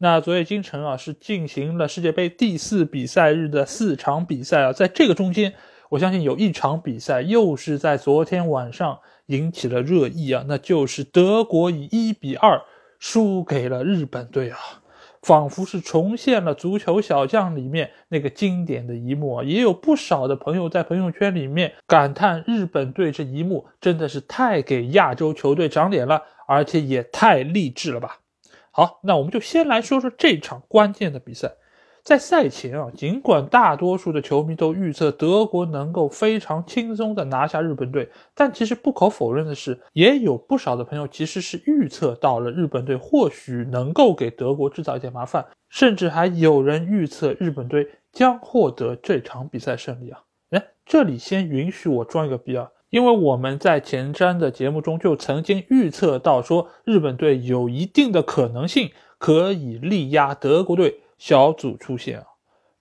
那昨夜今晨啊，是进行了世界杯第四比赛日的四场比赛啊，在这个中间，我相信有一场比赛又是在昨天晚上引起了热议啊，那就是德国以一比二输给了日本队啊，仿佛是重现了足球小将里面那个经典的一幕啊，也有不少的朋友在朋友圈里面感叹日本队这一幕真的是太给亚洲球队长脸了，而且也太励志了吧。好，那我们就先来说说这场关键的比赛。在赛前啊，尽管大多数的球迷都预测德国能够非常轻松的拿下日本队，但其实不可否认的是，也有不少的朋友其实是预测到了日本队或许能够给德国制造一点麻烦，甚至还有人预测日本队将获得这场比赛胜利啊。哎，这里先允许我装一个逼啊。因为我们在前瞻的节目中就曾经预测到说，日本队有一定的可能性可以力压德国队小组出线啊。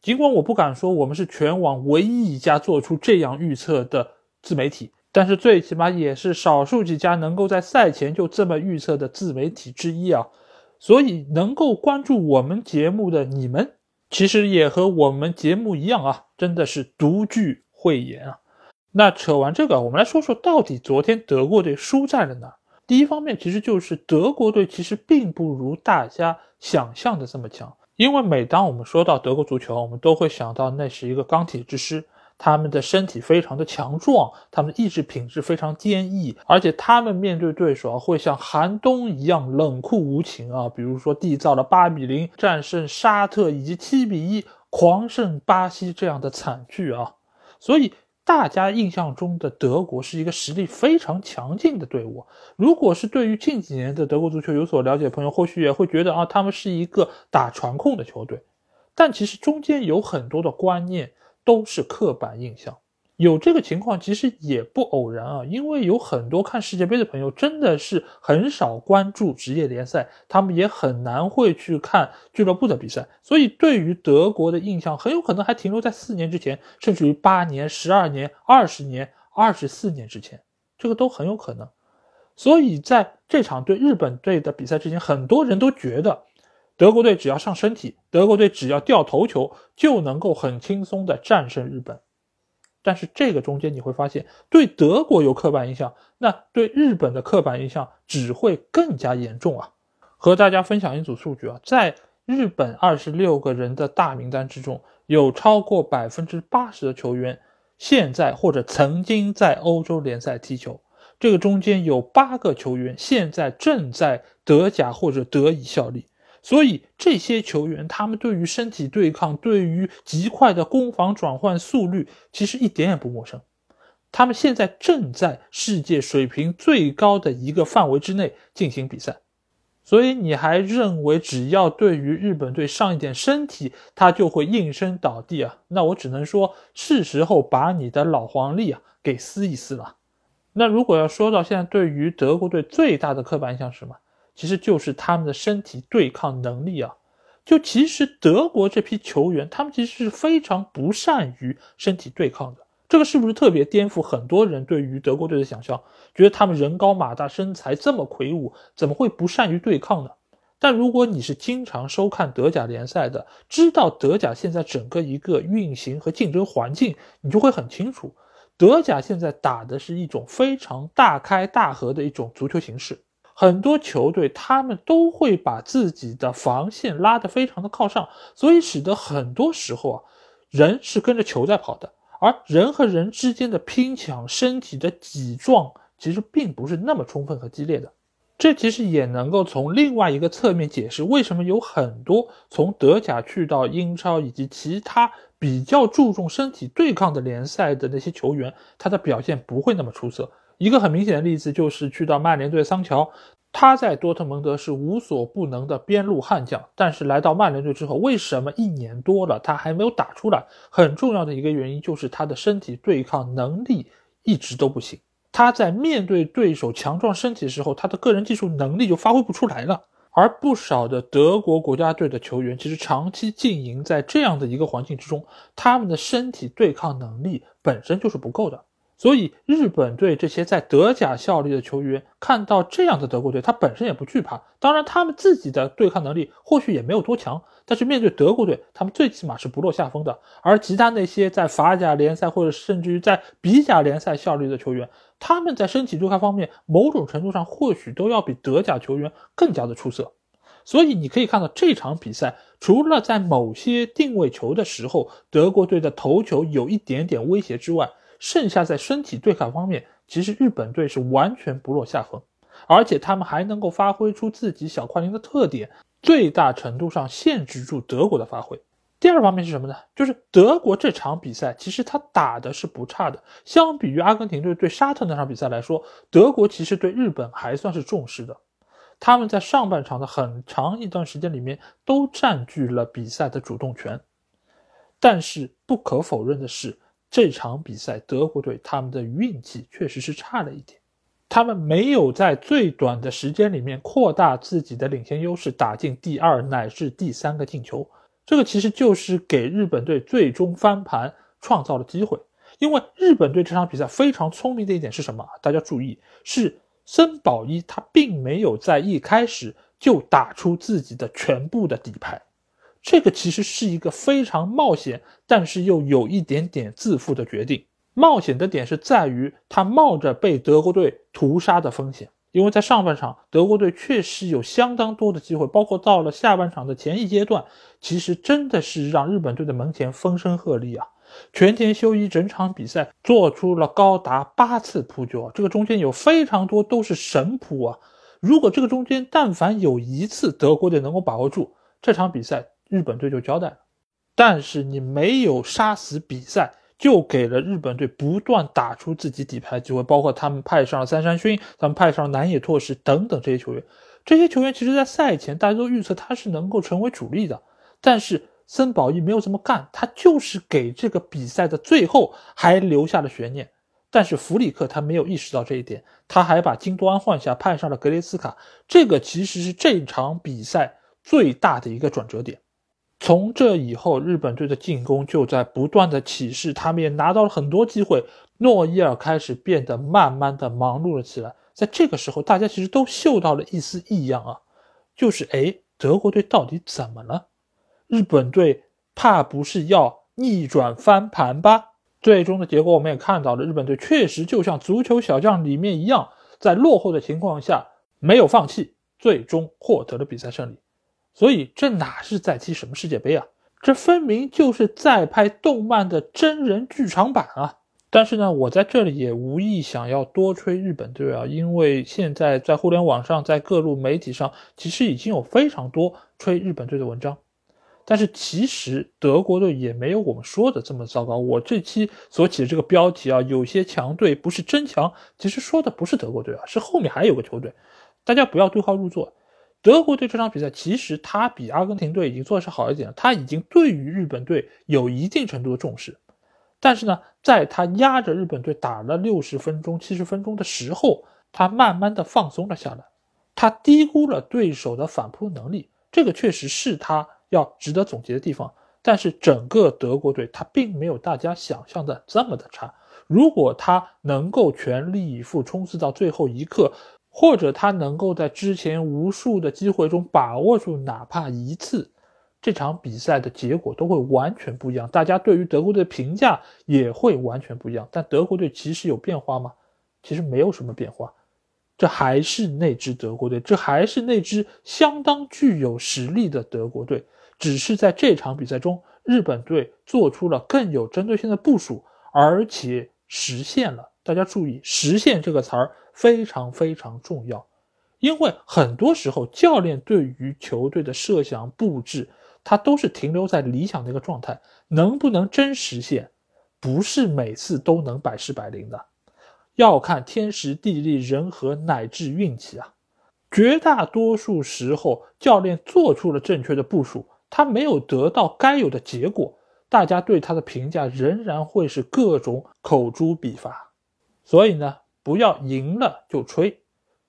尽管我不敢说我们是全网唯一一家做出这样预测的自媒体，但是最起码也是少数几家能够在赛前就这么预测的自媒体之一啊。所以能够关注我们节目的你们，其实也和我们节目一样啊，真的是独具慧眼啊。那扯完这个，我们来说说到底昨天德国队输在了哪？第一方面，其实就是德国队其实并不如大家想象的这么强。因为每当我们说到德国足球，我们都会想到那是一个钢铁之师，他们的身体非常的强壮，他们的意志品质非常坚毅，而且他们面对对手啊会像寒冬一样冷酷无情啊。比如说缔造了八比零战胜沙特以及七比一狂胜巴西这样的惨剧啊，所以。大家印象中的德国是一个实力非常强劲的队伍。如果是对于近几年的德国足球有所了解的朋友，或许也会觉得啊，他们是一个打传控的球队。但其实中间有很多的观念都是刻板印象。有这个情况其实也不偶然啊，因为有很多看世界杯的朋友真的是很少关注职业联赛，他们也很难会去看俱乐部的比赛，所以对于德国的印象很有可能还停留在四年之前，甚至于八年、十二年、二十年、二十四年之前，这个都很有可能。所以在这场对日本队的比赛之前，很多人都觉得德国队只要上身体，德国队只要掉头球就能够很轻松的战胜日本。但是这个中间你会发现，对德国有刻板印象，那对日本的刻板印象只会更加严重啊！和大家分享一组数据啊，在日本二十六个人的大名单之中，有超过百分之八十的球员现在或者曾经在欧洲联赛踢球，这个中间有八个球员现在正在德甲或者德乙效力。所以这些球员，他们对于身体对抗，对于极快的攻防转换速率，其实一点也不陌生。他们现在正在世界水平最高的一个范围之内进行比赛。所以你还认为只要对于日本队上一点身体，他就会应声倒地啊？那我只能说，是时候把你的老黄历啊给撕一撕了。那如果要说到现在对于德国队最大的刻板印象是什么？其实就是他们的身体对抗能力啊，就其实德国这批球员，他们其实是非常不善于身体对抗的。这个是不是特别颠覆很多人对于德国队的想象？觉得他们人高马大，身材这么魁梧，怎么会不善于对抗呢？但如果你是经常收看德甲联赛的，知道德甲现在整个一个运行和竞争环境，你就会很清楚，德甲现在打的是一种非常大开大合的一种足球形式。很多球队他们都会把自己的防线拉得非常的靠上，所以使得很多时候啊，人是跟着球在跑的，而人和人之间的拼抢、身体的挤撞，其实并不是那么充分和激烈的。这其实也能够从另外一个侧面解释，为什么有很多从德甲去到英超以及其他比较注重身体对抗的联赛的那些球员，他的表现不会那么出色。一个很明显的例子就是去到曼联队桑乔，他在多特蒙德是无所不能的边路悍将，但是来到曼联队之后，为什么一年多了他还没有打出来？很重要的一个原因就是他的身体对抗能力一直都不行。他在面对对手强壮身体的时候，他的个人技术能力就发挥不出来了。而不少的德国国家队的球员，其实长期经营在这样的一个环境之中，他们的身体对抗能力本身就是不够的。所以，日本队这些在德甲效力的球员看到这样的德国队，他本身也不惧怕。当然，他们自己的对抗能力或许也没有多强，但是面对德国队，他们最起码是不落下风的。而其他那些在法甲联赛或者甚至于在比甲联赛效力的球员，他们在身体对抗方面，某种程度上或许都要比德甲球员更加的出色。所以，你可以看到这场比赛，除了在某些定位球的时候，德国队的头球有一点点威胁之外，剩下在身体对抗方面，其实日本队是完全不落下风，而且他们还能够发挥出自己小快灵的特点，最大程度上限制住德国的发挥。第二方面是什么呢？就是德国这场比赛其实他打的是不差的，相比于阿根廷队对沙特那场比赛来说，德国其实对日本还算是重视的。他们在上半场的很长一段时间里面都占据了比赛的主动权，但是不可否认的是。这场比赛，德国队他们的运气确实是差了一点，他们没有在最短的时间里面扩大自己的领先优势，打进第二乃至第三个进球。这个其实就是给日本队最终翻盘创造了机会。因为日本队这场比赛非常聪明的一点是什么？大家注意，是森保一他并没有在一开始就打出自己的全部的底牌。这个其实是一个非常冒险，但是又有一点点自负的决定。冒险的点是在于他冒着被德国队屠杀的风险，因为在上半场德国队确实有相当多的机会，包括到了下半场的前一阶段，其实真的是让日本队的门前风声鹤唳啊！全田修一整场比赛做出了高达八次扑救啊，这个中间有非常多都是神扑啊！如果这个中间但凡有一次德国队能够把握住这场比赛，日本队就交代了，但是你没有杀死比赛，就给了日本队不断打出自己底牌的机会，包括他们派上了三山勋，他们派上了南野拓实等等这些球员。这些球员其实，在赛前大家都预测他是能够成为主力的，但是森保一没有这么干，他就是给这个比赛的最后还留下了悬念。但是弗里克他没有意识到这一点，他还把金多安换下，派上了格雷斯卡，这个其实是这场比赛最大的一个转折点。从这以后，日本队的进攻就在不断的起势，他们也拿到了很多机会。诺伊尔开始变得慢慢的忙碌了起来。在这个时候，大家其实都嗅到了一丝异样啊，就是哎，德国队到底怎么了？日本队怕不是要逆转翻盘吧？最终的结果我们也看到了，日本队确实就像足球小将里面一样，在落后的情况下没有放弃，最终获得了比赛胜利。所以这哪是在踢什么世界杯啊？这分明就是在拍动漫的真人剧场版啊！但是呢，我在这里也无意想要多吹日本队啊，因为现在在互联网上，在各路媒体上，其实已经有非常多吹日本队的文章。但是其实德国队也没有我们说的这么糟糕。我这期所起的这个标题啊，有些强队不是真强，其实说的不是德国队啊，是后面还有个球队，大家不要对号入座。德国队这场比赛其实他比阿根廷队已经做的是好一点，他已经对于日本队有一定程度的重视。但是呢，在他压着日本队打了六十分钟、七十分钟的时候，他慢慢的放松了下来，他低估了对手的反扑能力，这个确实是他要值得总结的地方。但是整个德国队他并没有大家想象的这么的差，如果他能够全力以赴冲刺到最后一刻。或者他能够在之前无数的机会中把握住哪怕一次，这场比赛的结果都会完全不一样。大家对于德国队的评价也会完全不一样。但德国队其实有变化吗？其实没有什么变化，这还是那支德国队，这还是那支相当具有实力的德国队。只是在这场比赛中，日本队做出了更有针对性的部署，而且实现了。大家注意，“实现”这个词儿。非常非常重要，因为很多时候教练对于球队的设想布置，他都是停留在理想的一个状态，能不能真实现，不是每次都能百试百灵的，要看天时地利人和乃至运气啊。绝大多数时候，教练做出了正确的部署，他没有得到该有的结果，大家对他的评价仍然会是各种口诛笔伐。所以呢，不要赢了就吹，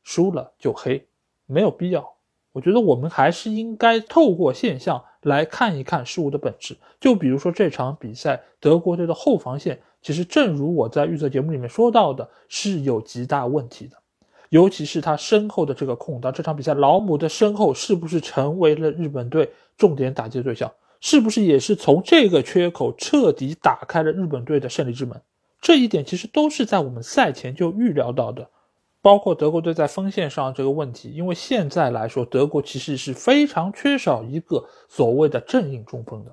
输了就黑，没有必要。我觉得我们还是应该透过现象来看一看事物的本质。就比如说这场比赛，德国队的后防线，其实正如我在预测节目里面说到的，是有极大问题的。尤其是他身后的这个空档，这场比赛老姆的身后是不是成为了日本队重点打击对象？是不是也是从这个缺口彻底打开了日本队的胜利之门？这一点其实都是在我们赛前就预料到的。包括德国队在锋线上这个问题，因为现在来说，德国其实是非常缺少一个所谓的正印中锋的。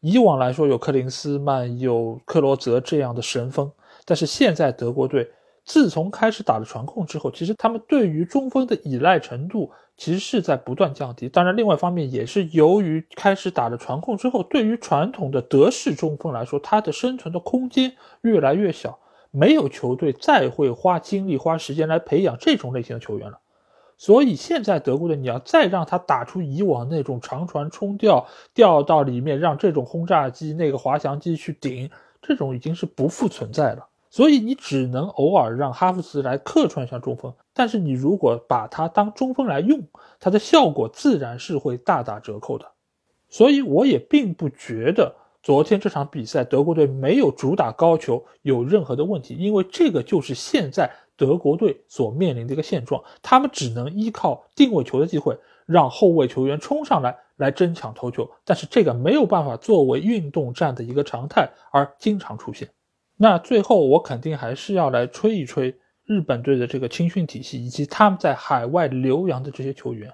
以往来说有克林斯曼、有克罗泽这样的神锋，但是现在德国队。自从开始打了传控之后，其实他们对于中锋的依赖程度其实是在不断降低。当然，另外一方面也是由于开始打了传控之后，对于传统的德式中锋来说，他的生存的空间越来越小，没有球队再会花精力花时间来培养这种类型的球员了。所以现在德国的你要再让他打出以往那种长传冲吊吊到里面，让这种轰炸机、那个滑翔机去顶，这种已经是不复存在了。所以你只能偶尔让哈弗茨来客串一下中锋，但是你如果把他当中锋来用，他的效果自然是会大打折扣的。所以我也并不觉得昨天这场比赛德国队没有主打高球有任何的问题，因为这个就是现在德国队所面临的一个现状，他们只能依靠定位球的机会，让后卫球员冲上来来争抢头球，但是这个没有办法作为运动战的一个常态而经常出现。那最后，我肯定还是要来吹一吹日本队的这个青训体系，以及他们在海外留洋的这些球员。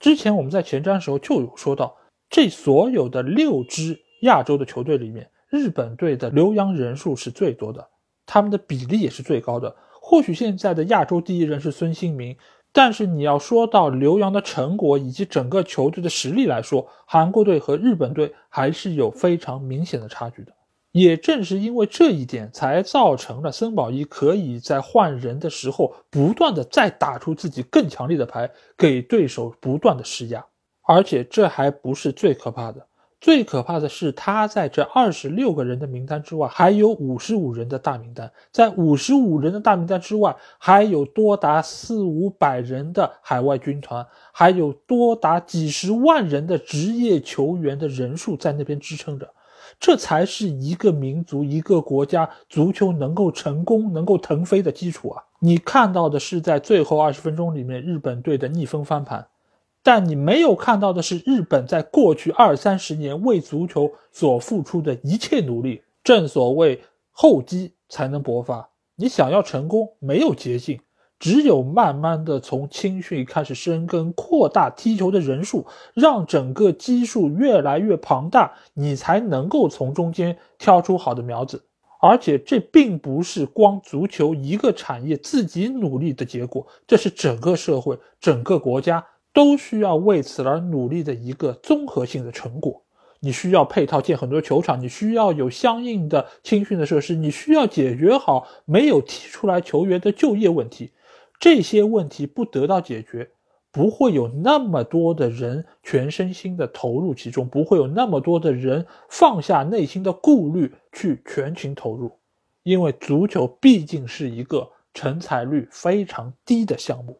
之前我们在前瞻时候就有说到，这所有的六支亚洲的球队里面，日本队的留洋人数是最多的，他们的比例也是最高的。或许现在的亚洲第一人是孙兴民，但是你要说到留洋的成果以及整个球队的实力来说，韩国队和日本队还是有非常明显的差距的。也正是因为这一点，才造成了森保一可以在换人的时候，不断的再打出自己更强力的牌，给对手不断的施压。而且这还不是最可怕的，最可怕的是他在这二十六个人的名单之外，还有五十五人的大名单。在五十五人的大名单之外，还有多达四五百人的海外军团，还有多达几十万人的职业球员的人数在那边支撑着。这才是一个民族、一个国家足球能够成功、能够腾飞的基础啊！你看到的是在最后二十分钟里面日本队的逆风翻盘，但你没有看到的是日本在过去二三十年为足球所付出的一切努力。正所谓厚积才能薄发，你想要成功，没有捷径。只有慢慢的从青训开始深耕，扩大踢球的人数，让整个基数越来越庞大，你才能够从中间挑出好的苗子。而且这并不是光足球一个产业自己努力的结果，这是整个社会、整个国家都需要为此而努力的一个综合性的成果。你需要配套建很多球场，你需要有相应的青训的设施，你需要解决好没有踢出来球员的就业问题。这些问题不得到解决，不会有那么多的人全身心的投入其中，不会有那么多的人放下内心的顾虑去全情投入，因为足球毕竟是一个成才率非常低的项目。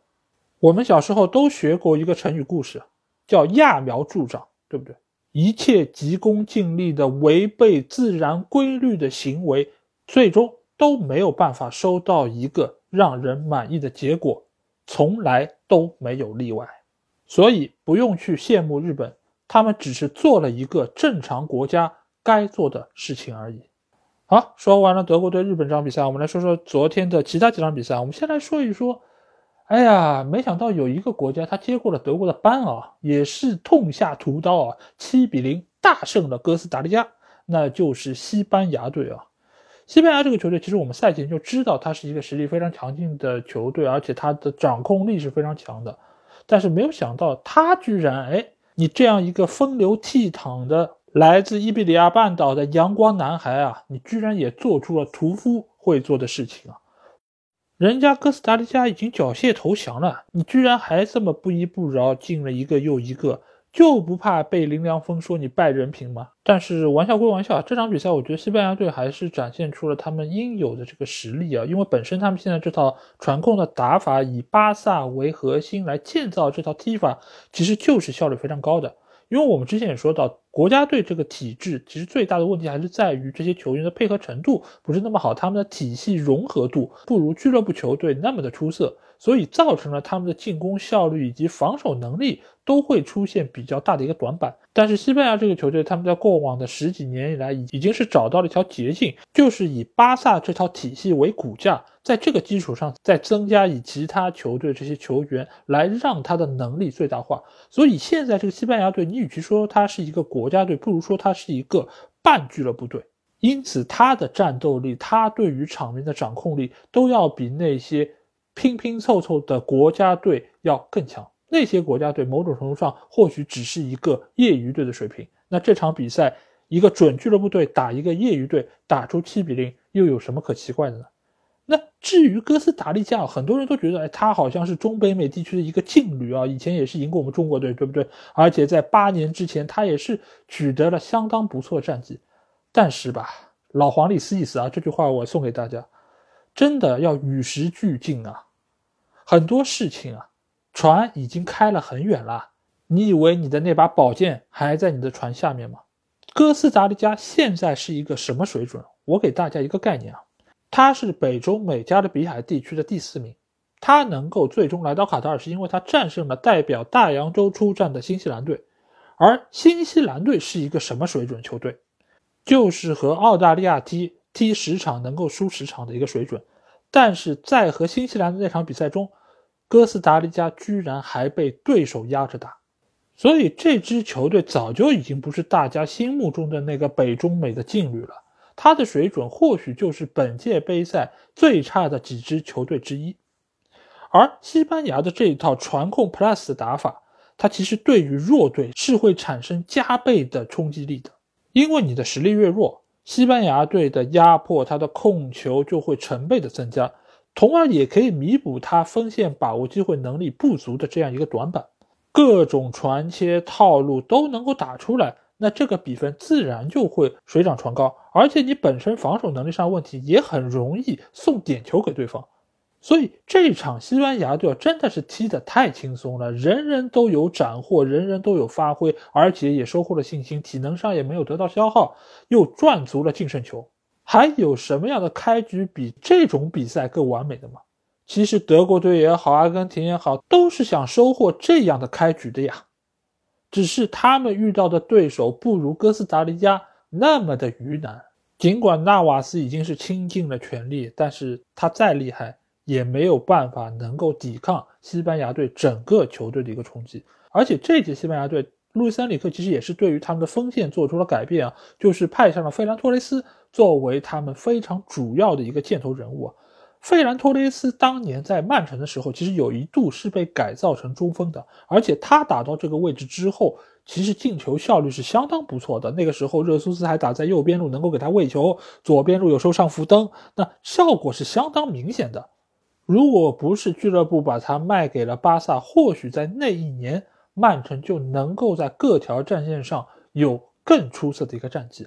我们小时候都学过一个成语故事，叫揠苗助长，对不对？一切急功近利的违背自然规律的行为，最终都没有办法收到一个。让人满意的结果，从来都没有例外，所以不用去羡慕日本，他们只是做了一个正常国家该做的事情而已。好，说完了德国对日本这场比赛，我们来说说昨天的其他几场比赛。我们先来说一说，哎呀，没想到有一个国家他接过了德国的班啊，也是痛下屠刀啊，七比零大胜了哥斯达黎加，那就是西班牙队啊。西班牙这个球队，其实我们赛前就知道，他是一个实力非常强劲的球队，而且他的掌控力是非常强的。但是没有想到，他居然，哎，你这样一个风流倜傥的来自伊比利亚半岛的阳光男孩啊，你居然也做出了屠夫会做的事情啊！人家哥斯达黎加已经缴械投降了，你居然还这么不依不饶，进了一个又一个，就不怕被林良锋说你败人品吗？但是玩笑归玩笑，这场比赛我觉得西班牙队还是展现出了他们应有的这个实力啊，因为本身他们现在这套传控的打法，以巴萨为核心来建造这套踢法，其实就是效率非常高的。因为我们之前也说到，国家队这个体制其实最大的问题还是在于这些球员的配合程度不是那么好，他们的体系融合度不如俱乐部球队那么的出色，所以造成了他们的进攻效率以及防守能力都会出现比较大的一个短板。但是西班牙这个球队，他们在过往的十几年以来，已已经是找到了一条捷径，就是以巴萨这套体系为骨架。在这个基础上，再增加以其他球队这些球员来让他的能力最大化。所以现在这个西班牙队，你与其说它是一个国家队，不如说它是一个半俱乐部队。因此，他的战斗力，他对于场面的掌控力，都要比那些拼拼凑凑的国家队要更强。那些国家队某种程度上或许只是一个业余队的水平。那这场比赛，一个准俱乐部队打一个业余队，打出七比零，又有什么可奇怪的呢？那至于哥斯达黎加，很多人都觉得，哎，他好像是中北美地区的一个劲旅啊，以前也是赢过我们中国队，对不对？而且在八年之前，他也是取得了相当不错战绩。但是吧，老黄历思一思啊，这句话我送给大家，真的要与时俱进啊。很多事情啊，船已经开了很远了，你以为你的那把宝剑还在你的船下面吗？哥斯达黎加现在是一个什么水准？我给大家一个概念啊。他是北中美加勒比海地区的第四名，他能够最终来到卡塔尔，是因为他战胜了代表大洋洲出战的新西兰队。而新西兰队是一个什么水准球队？就是和澳大利亚踢踢十场能够输十场的一个水准。但是在和新西兰的那场比赛中，哥斯达黎加居然还被对手压着打，所以这支球队早就已经不是大家心目中的那个北中美的劲旅了。他的水准或许就是本届杯赛最差的几支球队之一，而西班牙的这一套传控 plus 的打法，它其实对于弱队是会产生加倍的冲击力的，因为你的实力越弱，西班牙队的压迫，他的控球就会成倍的增加，从而也可以弥补他锋线把握机会能力不足的这样一个短板，各种传切套路都能够打出来。那这个比分自然就会水涨船高，而且你本身防守能力上问题也很容易送点球给对方，所以这场西班牙队真的是踢得太轻松了，人人都有斩获，人人都有发挥，而且也收获了信心，体能上也没有得到消耗，又赚足了净胜球，还有什么样的开局比这种比赛更完美的吗？其实德国队也好，阿根廷也好，都是想收获这样的开局的呀。只是他们遇到的对手不如哥斯达黎加那么的鱼难。尽管纳瓦斯已经是倾尽了全力，但是他再厉害也没有办法能够抵抗西班牙队整个球队的一个冲击。而且这届西班牙队，路易斯安里克其实也是对于他们的锋线做出了改变啊，就是派上了费兰托雷斯作为他们非常主要的一个箭头人物。啊费兰托雷斯当年在曼城的时候，其实有一度是被改造成中锋的，而且他打到这个位置之后，其实进球效率是相当不错的。那个时候热苏斯还打在右边路，能够给他喂球；左边路有时候上福登，那效果是相当明显的。如果不是俱乐部把他卖给了巴萨，或许在那一年曼城就能够在各条战线上有更出色的一个战绩。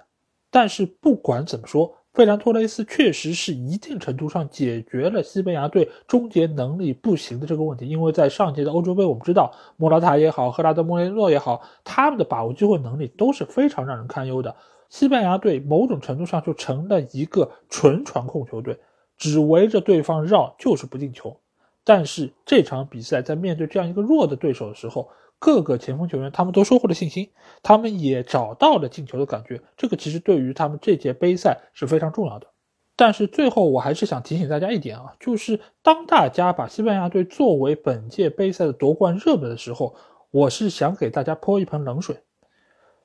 但是不管怎么说。费兰托雷斯确实是一定程度上解决了西班牙队终结能力不行的这个问题，因为在上届的欧洲杯，我们知道莫拉塔也好，赫拉德莫雷诺也好，他们的把握机会能力都是非常让人堪忧的。西班牙队某种程度上就成了一个纯传控球队，只围着对方绕就是不进球。但是这场比赛在面对这样一个弱的对手的时候，各个前锋球员他们都收获了信心，他们也找到了进球的感觉。这个其实对于他们这届杯赛是非常重要的。但是最后我还是想提醒大家一点啊，就是当大家把西班牙队作为本届杯赛的夺冠热门的时候，我是想给大家泼一盆冷水。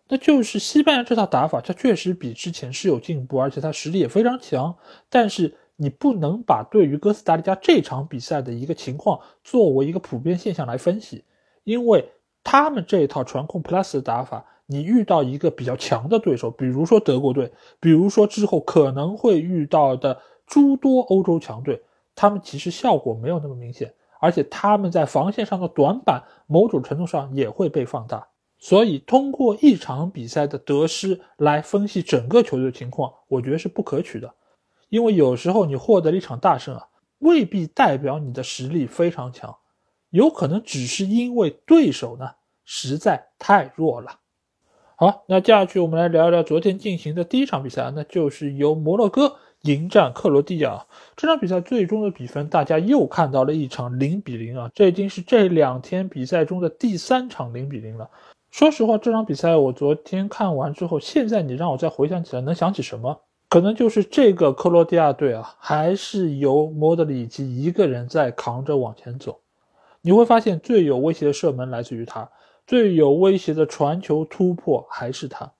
那就是西班牙这套打法，它确实比之前是有进步，而且它实力也非常强。但是你不能把对于哥斯达黎加这场比赛的一个情况作为一个普遍现象来分析，因为。他们这一套传控 plus 的打法，你遇到一个比较强的对手，比如说德国队，比如说之后可能会遇到的诸多欧洲强队，他们其实效果没有那么明显，而且他们在防线上的短板，某种程度上也会被放大。所以，通过一场比赛的得失来分析整个球队情况，我觉得是不可取的。因为有时候你获得了一场大胜啊，未必代表你的实力非常强，有可能只是因为对手呢实在太弱了。好，那接下去我们来聊一聊昨天进行的第一场比赛，那就是由摩洛哥迎战克罗地亚。这场比赛最终的比分，大家又看到了一场零比零啊，这已经是这两天比赛中的第三场零比零了。说实话，这场比赛我昨天看完之后，现在你让我再回想起来，能想起什么？可能就是这个克罗地亚队啊，还是由莫德里奇一个人在扛着往前走。你会发现，最有威胁的射门来自于他。最有威胁的传球突破还是他，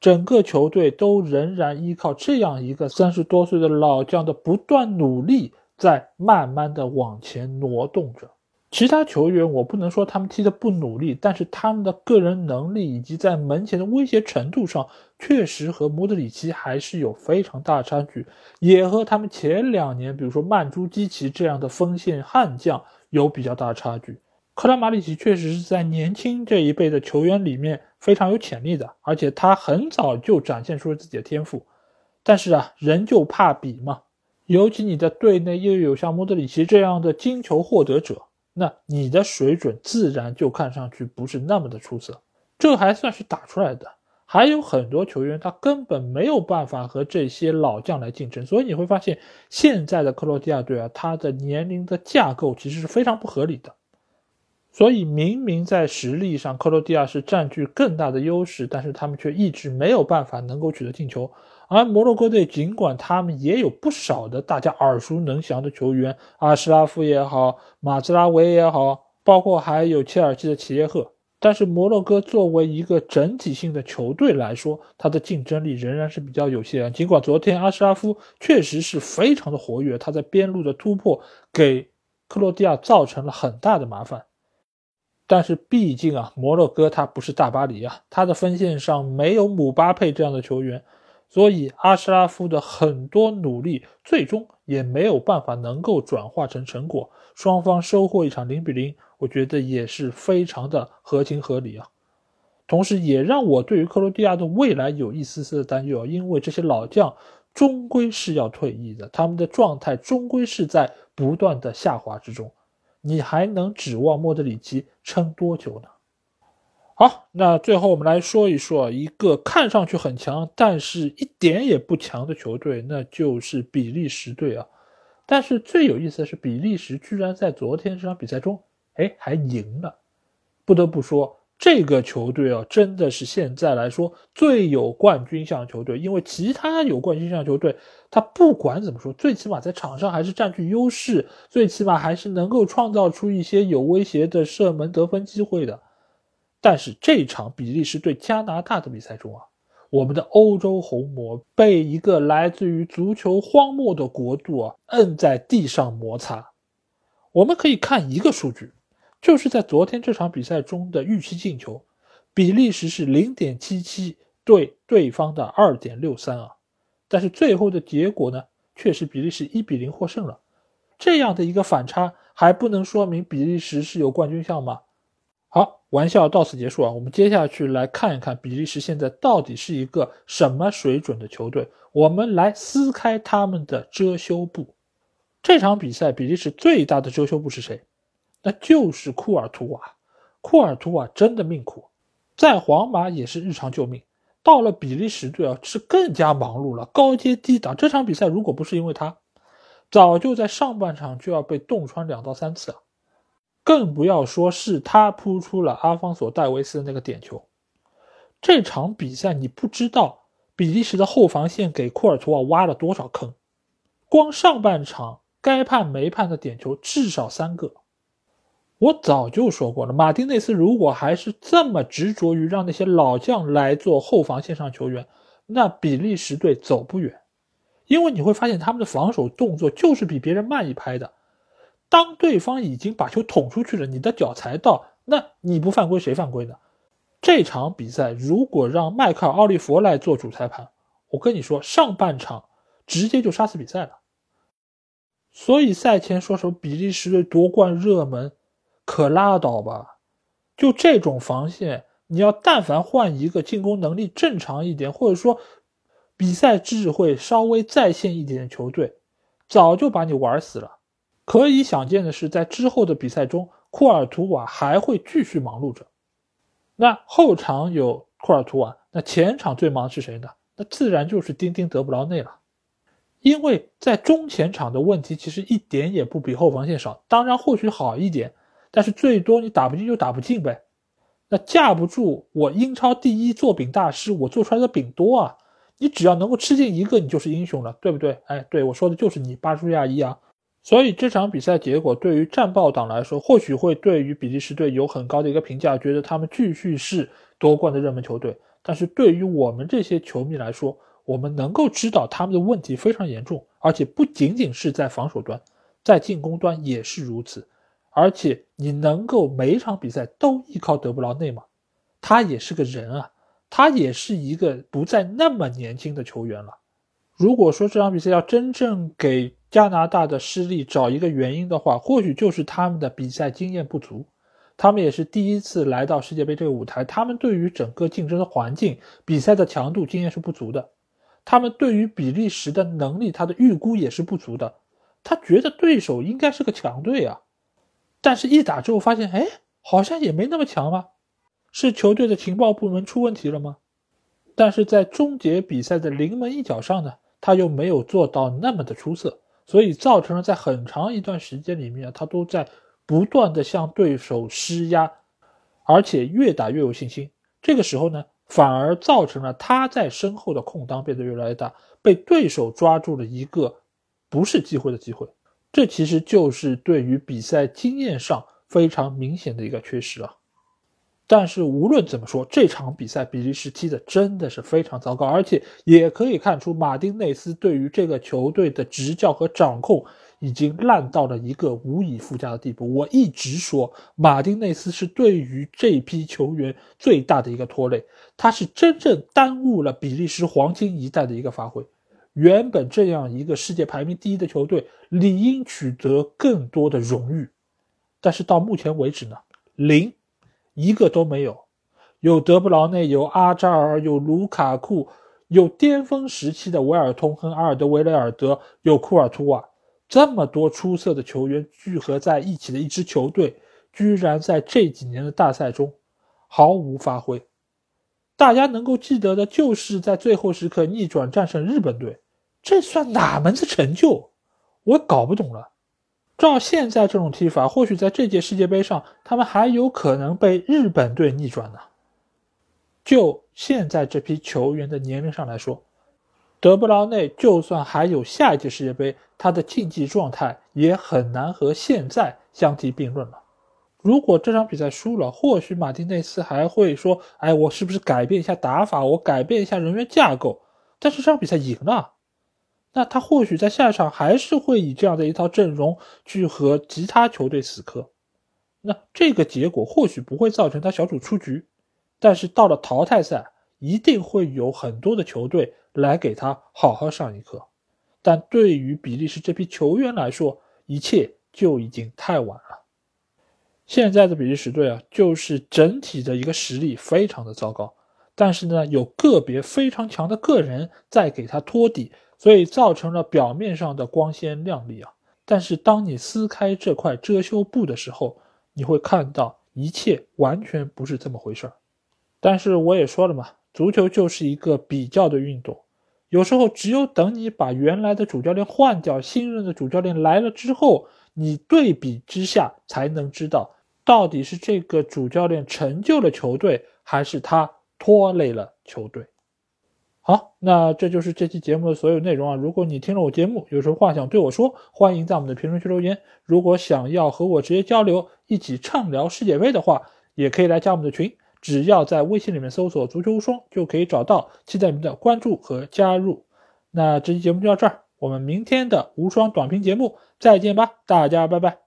整个球队都仍然依靠这样一个三十多岁的老将的不断努力，在慢慢的往前挪动着。其他球员我不能说他们踢的不努力，但是他们的个人能力以及在门前的威胁程度上，确实和莫德里奇还是有非常大差距，也和他们前两年，比如说曼朱基奇这样的锋线悍将有比较大差距。克拉马里奇确实是在年轻这一辈的球员里面非常有潜力的，而且他很早就展现出了自己的天赋。但是啊，人就怕比嘛，尤其你的队内又有像莫德里奇这样的金球获得者，那你的水准自然就看上去不是那么的出色。这还算是打出来的，还有很多球员他根本没有办法和这些老将来竞争。所以你会发现，现在的克罗地亚队啊，他的年龄的架构其实是非常不合理的。所以，明明在实力上，克罗地亚是占据更大的优势，但是他们却一直没有办法能够取得进球。而摩洛哥队尽管他们也有不少的大家耳熟能详的球员，阿什拉夫也好，马兹拉维也好，包括还有切尔西的齐耶赫，但是摩洛哥作为一个整体性的球队来说，他的竞争力仍然是比较有限。尽管昨天阿什拉夫确实是非常的活跃，他在边路的突破给克罗地亚造成了很大的麻烦。但是毕竟啊，摩洛哥他不是大巴黎啊，他的锋线上没有姆巴佩这样的球员，所以阿什拉夫的很多努力最终也没有办法能够转化成成果，双方收获一场零比零，我觉得也是非常的合情合理啊。同时，也让我对于克罗地亚的未来有一丝丝的担忧，因为这些老将终归是要退役的，他们的状态终归是在不断的下滑之中。你还能指望莫德里奇撑多久呢？好，那最后我们来说一说一个看上去很强，但是一点也不强的球队，那就是比利时队啊。但是最有意思的是，比利时居然在昨天这场比赛中，哎，还赢了。不得不说。这个球队啊，真的是现在来说最有冠军相球队，因为其他有冠军相球队，他不管怎么说，最起码在场上还是占据优势，最起码还是能够创造出一些有威胁的射门得分机会的。但是这场比利时对加拿大的比赛中啊，我们的欧洲红魔被一个来自于足球荒漠的国度啊摁在地上摩擦。我们可以看一个数据。就是在昨天这场比赛中的预期进球，比利时是零点七七对对方的二点六三啊，但是最后的结果呢，却是比利时一比零获胜了。这样的一个反差，还不能说明比利时是有冠军相吗？好，玩笑到此结束啊，我们接下去来看一看比利时现在到底是一个什么水准的球队。我们来撕开他们的遮羞布。这场比赛，比利时最大的遮羞布是谁？那就是库尔图瓦，库尔图瓦真的命苦，在皇马也是日常救命，到了比利时队啊是更加忙碌了，高接低挡。这场比赛如果不是因为他，早就在上半场就要被洞穿两到三次了，更不要说是他扑出了阿方索戴维斯的那个点球。这场比赛你不知道比利时的后防线给库尔图瓦挖了多少坑，光上半场该判没判的点球至少三个。我早就说过了，马丁内斯如果还是这么执着于让那些老将来做后防线上球员，那比利时队走不远。因为你会发现他们的防守动作就是比别人慢一拍的。当对方已经把球捅出去了，你的脚才到，那你不犯规谁犯规呢？这场比赛如果让迈克尔·奥利弗来做主裁判，我跟你说，上半场直接就杀死比赛了。所以赛前说什么比利时队夺冠热门，可拉倒吧！就这种防线，你要但凡换一个进攻能力正常一点，或者说比赛智慧稍微在线一点的球队，早就把你玩死了。可以想见的是，在之后的比赛中，库尔图瓦还会继续忙碌着。那后场有库尔图瓦，那前场最忙是谁呢？那自然就是丁丁德布劳内了。因为在中前场的问题其实一点也不比后防线少，当然或许好一点，但是最多你打不进就打不进呗。那架不住我英超第一做饼大师，我做出来的饼多啊！你只要能够吃进一个，你就是英雄了，对不对？哎，对我说的就是你巴舒亚伊啊。所以这场比赛结果对于战报党来说，或许会对于比利时队有很高的一个评价，觉得他们继续是夺冠的热门球队。但是对于我们这些球迷来说，我们能够知道他们的问题非常严重，而且不仅仅是在防守端，在进攻端也是如此。而且你能够每一场比赛都依靠德布劳内吗？他也是个人啊，他也是一个不再那么年轻的球员了。如果说这场比赛要真正给加拿大的失利找一个原因的话，或许就是他们的比赛经验不足。他们也是第一次来到世界杯这个舞台，他们对于整个竞争的环境、比赛的强度经验是不足的。他们对于比利时的能力，他的预估也是不足的。他觉得对手应该是个强队啊，但是一打之后发现，哎，好像也没那么强吗？是球队的情报部门出问题了吗？但是在终结比赛的临门一脚上呢，他又没有做到那么的出色，所以造成了在很长一段时间里面，他都在不断的向对手施压，而且越打越有信心。这个时候呢？反而造成了他在身后的空当变得越来越大，被对手抓住了一个不是机会的机会，这其实就是对于比赛经验上非常明显的一个缺失啊。但是无论怎么说，这场比赛比利时踢的真的是非常糟糕，而且也可以看出马丁内斯对于这个球队的执教和掌控。已经烂到了一个无以复加的地步。我一直说，马丁内斯是对于这批球员最大的一个拖累，他是真正耽误了比利时黄金一代的一个发挥。原本这样一个世界排名第一的球队，理应取得更多的荣誉，但是到目前为止呢，零，一个都没有。有德布劳内，有阿扎尔，有卢卡库，有巅峰时期的维尔通亨、阿尔德维雷尔德，有库尔图瓦。这么多出色的球员聚合在一起的一支球队，居然在这几年的大赛中毫无发挥。大家能够记得的就是在最后时刻逆转战胜日本队，这算哪门子成就？我搞不懂了。照现在这种踢法，或许在这届世界杯上，他们还有可能被日本队逆转呢。就现在这批球员的年龄上来说。德布劳内就算还有下一届世界杯，他的竞技状态也很难和现在相提并论了。如果这场比赛输了，或许马丁内斯还会说：“哎，我是不是改变一下打法，我改变一下人员架构？”但是这场比赛赢了，那他或许在下一场还是会以这样的一套阵容去和其他球队死磕。那这个结果或许不会造成他小组出局，但是到了淘汰赛，一定会有很多的球队。来给他好好上一课，但对于比利时这批球员来说，一切就已经太晚了。现在的比利时队啊，就是整体的一个实力非常的糟糕，但是呢，有个别非常强的个人在给他托底，所以造成了表面上的光鲜亮丽啊。但是当你撕开这块遮羞布的时候，你会看到一切完全不是这么回事儿。但是我也说了嘛，足球就是一个比较的运动。有时候，只有等你把原来的主教练换掉，新任的主教练来了之后，你对比之下才能知道，到底是这个主教练成就了球队，还是他拖累了球队。好，那这就是这期节目的所有内容啊！如果你听了我节目，有什么话想对我说，欢迎在我们的评论区留言。如果想要和我直接交流，一起畅聊世界杯的话，也可以来加我们的群。只要在微信里面搜索“足球无双”就可以找到，期待您的关注和加入。那这期节目就到这儿，我们明天的无双短评节目再见吧，大家拜拜。